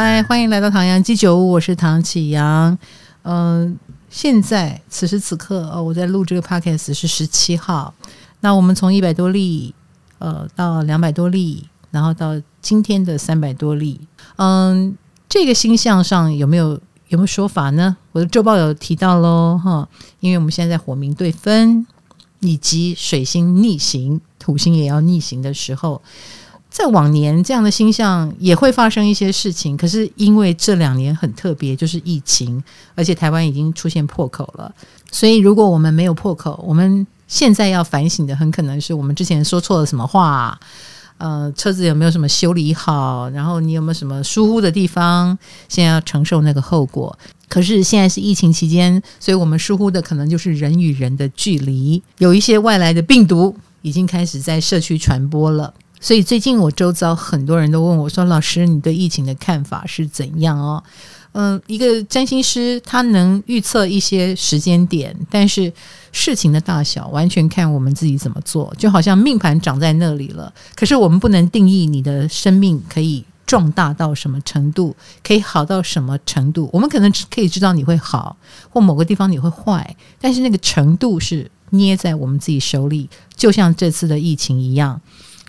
嗨，欢迎来到唐阳鸡酒屋，我是唐启阳。嗯、现在此时此刻，哦，我在录这个 podcast 是十七号。那我们从一百多例，呃，到两百多例，然后到今天的三百多例。嗯，这个星象上有没有有没有说法呢？我的周报有提到喽，哈，因为我们现在在火冥对分，以及水星逆行，土星也要逆行的时候。在往年这样的星象也会发生一些事情，可是因为这两年很特别，就是疫情，而且台湾已经出现破口了，所以如果我们没有破口，我们现在要反省的很可能是我们之前说错了什么话，呃，车子有没有什么修理好，然后你有没有什么疏忽的地方，现在要承受那个后果。可是现在是疫情期间，所以我们疏忽的可能就是人与人的距离，有一些外来的病毒已经开始在社区传播了。所以最近我周遭很多人都问我说：“老师，你对疫情的看法是怎样哦？”嗯、一个占星师他能预测一些时间点，但是事情的大小完全看我们自己怎么做。就好像命盘长在那里了，可是我们不能定义你的生命可以壮大到什么程度，可以好到什么程度。我们可能可以知道你会好，或某个地方你会坏，但是那个程度是捏在我们自己手里，就像这次的疫情一样。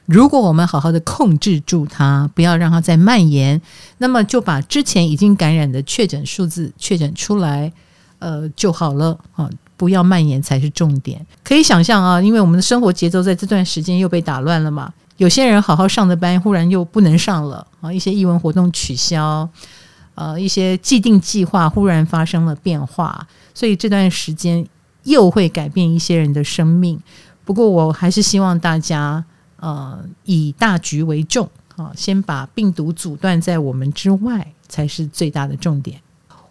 如果我们好好的控制住它，不要让它再蔓延，那么就把之前已经感染的确诊数字确诊出来，呃，就好了啊！不要蔓延才是重点。可以想象啊，因为我们的生活节奏在这段时间又被打乱了嘛，有些人好好上的班，忽然又不能上了啊，一些艺文活动取消，呃，一些既定计划忽然发生了变化，所以这段时间又会改变一些人的生命。不过，我还是希望大家。呃，以大局为重啊，先把病毒阻断在我们之外，才是最大的重点。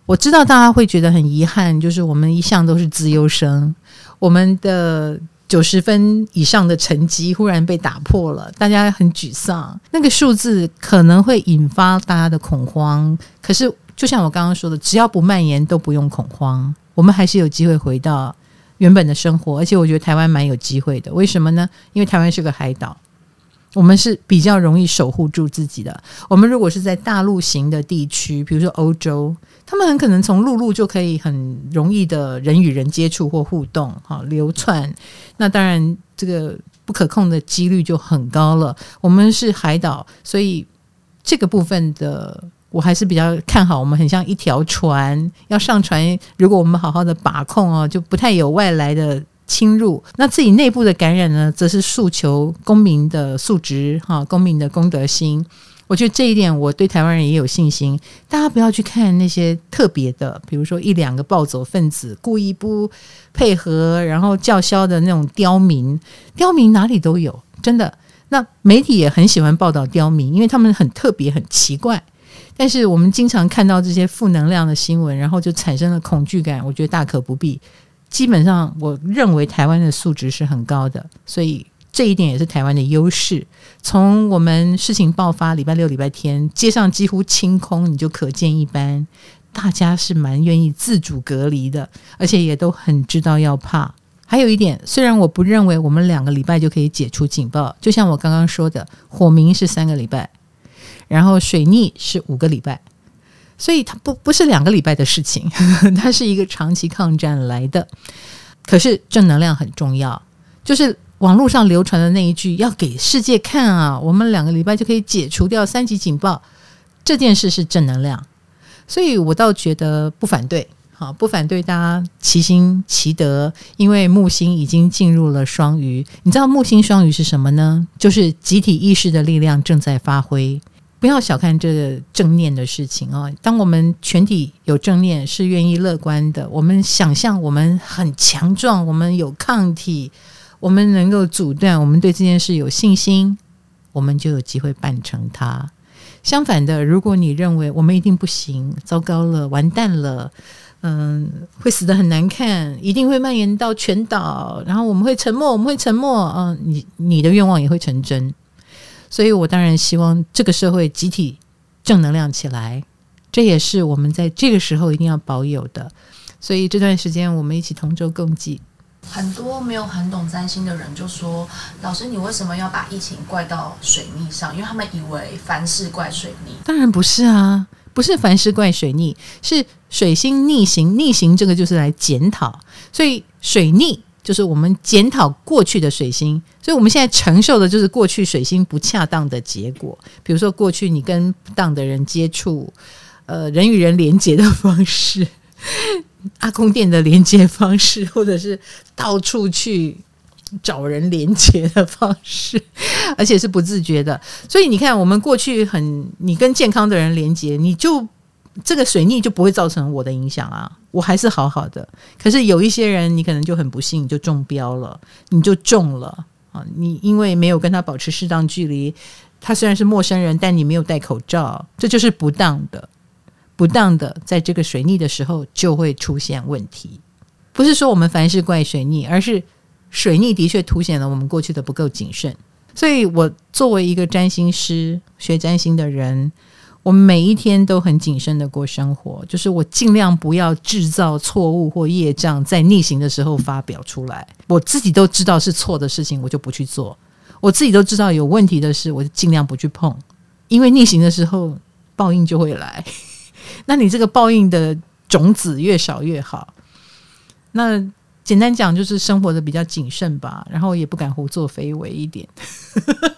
我知道大家会觉得很遗憾，就是我们一向都是资优生，我们的九十分以上的成绩忽然被打破了，大家很沮丧。那个数字可能会引发大家的恐慌，可是就像我刚刚说的，只要不蔓延，都不用恐慌，我们还是有机会回到。原本的生活，而且我觉得台湾蛮有机会的。为什么呢？因为台湾是个海岛，我们是比较容易守护住自己的。我们如果是在大陆型的地区，比如说欧洲，他们很可能从陆路就可以很容易的人与人接触或互动，哈，流窜。那当然，这个不可控的几率就很高了。我们是海岛，所以这个部分的。我还是比较看好，我们很像一条船，要上船。如果我们好好的把控哦，就不太有外来的侵入。那自己内部的感染呢，则是诉求公民的素质哈，公民的公德心。我觉得这一点，我对台湾人也有信心。大家不要去看那些特别的，比如说一两个暴走分子故意不配合，然后叫嚣的那种刁民。刁民哪里都有，真的。那媒体也很喜欢报道刁民，因为他们很特别，很奇怪。但是我们经常看到这些负能量的新闻，然后就产生了恐惧感。我觉得大可不必。基本上，我认为台湾的素质是很高的，所以这一点也是台湾的优势。从我们事情爆发礼拜六、礼拜天，街上几乎清空，你就可见一斑。大家是蛮愿意自主隔离的，而且也都很知道要怕。还有一点，虽然我不认为我们两个礼拜就可以解除警报，就像我刚刚说的，火明是三个礼拜。然后水逆是五个礼拜，所以它不不是两个礼拜的事情，它是一个长期抗战来的。可是正能量很重要，就是网络上流传的那一句“要给世界看啊”，我们两个礼拜就可以解除掉三级警报，这件事是正能量，所以我倒觉得不反对，好，不反对大家齐心齐德，因为木星已经进入了双鱼，你知道木星双鱼是什么呢？就是集体意识的力量正在发挥。不要小看这个正念的事情哦。当我们全体有正念，是愿意乐观的，我们想象我们很强壮，我们有抗体，我们能够阻断，我们对这件事有信心，我们就有机会办成它。相反的，如果你认为我们一定不行，糟糕了，完蛋了，嗯，会死得很难看，一定会蔓延到全岛，然后我们会沉默，我们会沉默，嗯，你你的愿望也会成真。所以，我当然希望这个社会集体正能量起来，这也是我们在这个时候一定要保有的。所以这段时间，我们一起同舟共济。很多没有很懂占星的人就说：“老师，你为什么要把疫情怪到水逆上？因为他们以为凡事怪水逆。”当然不是啊。不是凡事怪水逆，是水星逆行。逆行这个就是来检讨，所以水逆就是我们检讨过去的水星。所以我们现在承受的就是过去水星不恰当的结果，比如说过去你跟不当的人接触，呃，人与人连接的方式，阿公殿的连接方式，或者是到处去。找人连接的方式，而且是不自觉的。所以你看，我们过去很，你跟健康的人连接，你就这个水逆就不会造成我的影响啊，我还是好好的。可是有一些人，你可能就很不幸，就中标了，你就中了啊！你因为没有跟他保持适当距离，他虽然是陌生人，但你没有戴口罩，这就是不当的，不当的，在这个水逆的时候就会出现问题。不是说我们凡事怪水逆，而是。水逆的确凸显了我们过去的不够谨慎，所以我作为一个占星师、学占星的人，我每一天都很谨慎的过生活，就是我尽量不要制造错误或业障，在逆行的时候发表出来。我自己都知道是错的事情，我就不去做；我自己都知道有问题的事，我就尽量不去碰，因为逆行的时候报应就会来。那你这个报应的种子越少越好。那。简单讲就是生活的比较谨慎吧，然后也不敢胡作非为一点，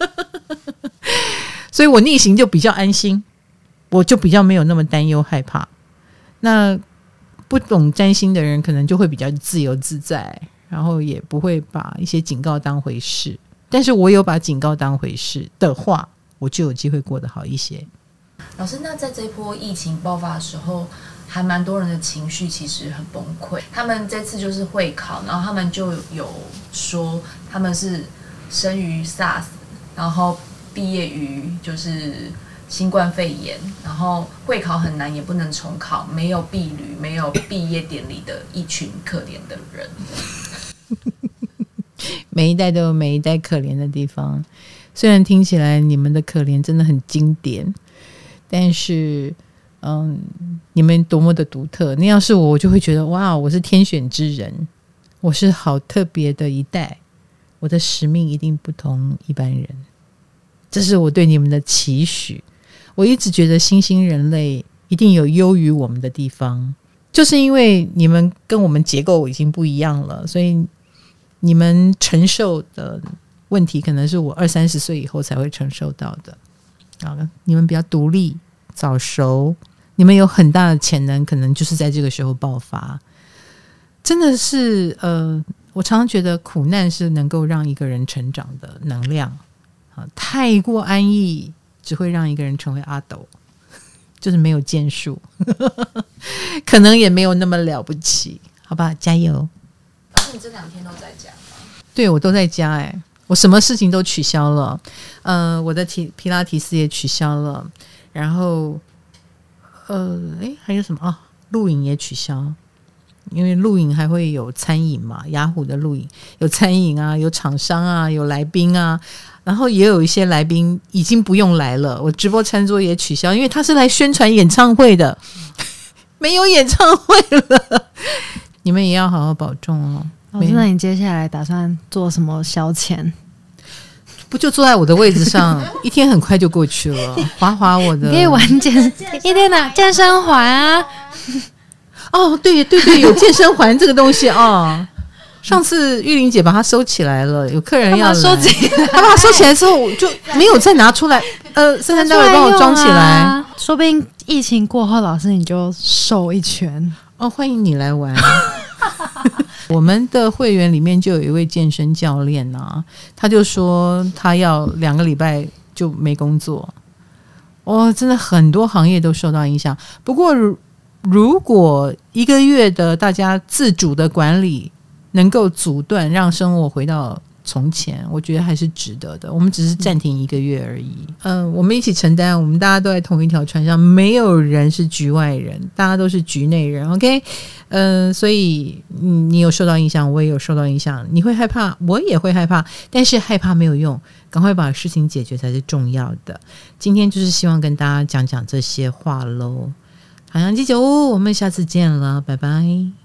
所以我逆行就比较安心，我就比较没有那么担忧害怕。那不懂占星的人可能就会比较自由自在，然后也不会把一些警告当回事。但是我有把警告当回事的话，我就有机会过得好一些。老师，那在这波疫情爆发的时候，还蛮多人的情绪其实很崩溃。他们这次就是会考，然后他们就有说他们是生于 SARS，然后毕业于就是新冠肺炎，然后会考很难，也不能重考，没有毕旅，没有毕业典礼的一群可怜的人。每一代都有每一代可怜的地方，虽然听起来你们的可怜真的很经典。但是，嗯，你们多么的独特！那要是我，我就会觉得哇，我是天选之人，我是好特别的一代，我的使命一定不同一般人。这是我对你们的期许。我一直觉得新兴人类一定有优于我们的地方，就是因为你们跟我们结构已经不一样了，所以你们承受的问题，可能是我二三十岁以后才会承受到的。好了，你们比较独立、早熟，你们有很大的潜能，可能就是在这个时候爆发。真的是，呃，我常常觉得苦难是能够让一个人成长的能量。啊，太过安逸只会让一个人成为阿斗，就是没有建树，可能也没有那么了不起。好吧，加油！而且你这两天都在家吗？对，我都在家，哎。我什么事情都取消了，呃，我的提皮拉提斯也取消了，然后，呃，诶，还有什么啊？录影也取消，因为录影还会有餐饮嘛，雅虎的录影有餐饮啊，有厂商啊，有来宾啊，然后也有一些来宾已经不用来了，我直播餐桌也取消，因为他是来宣传演唱会的，没有演唱会了，你们也要好好保重哦。老师，那你接下来打算做什么消遣？不就坐在我的位置上，一天很快就过去了，滑滑我的。可以玩健，一天的健身环啊？哦，对对对，有健身环这个东西哦。上次玉玲姐把它收起来了，有客人要收起来，她把它收起来之后，我就没有再拿出来。呃，圣诞大会帮我装起来，啊，说不定疫情过后，老师你就瘦一圈哦。欢迎你来玩。我们的会员里面就有一位健身教练啊，他就说他要两个礼拜就没工作。哦，真的很多行业都受到影响。不过，如果一个月的大家自主的管理能够阻断，让生活回到。从前我觉得还是值得的，我们只是暂停一个月而已。嗯、我们一起承担，我们大家都在同一条船上，没有人是局外人，大家都是局内人。OK，嗯、所以你有受到影响，我也有受到影响，你会害怕，我也会害怕，但是害怕没有用，赶快把事情解决才是重要的。今天就是希望跟大家讲讲这些话喽。唐阳鸡酒，我们下次见了，拜拜。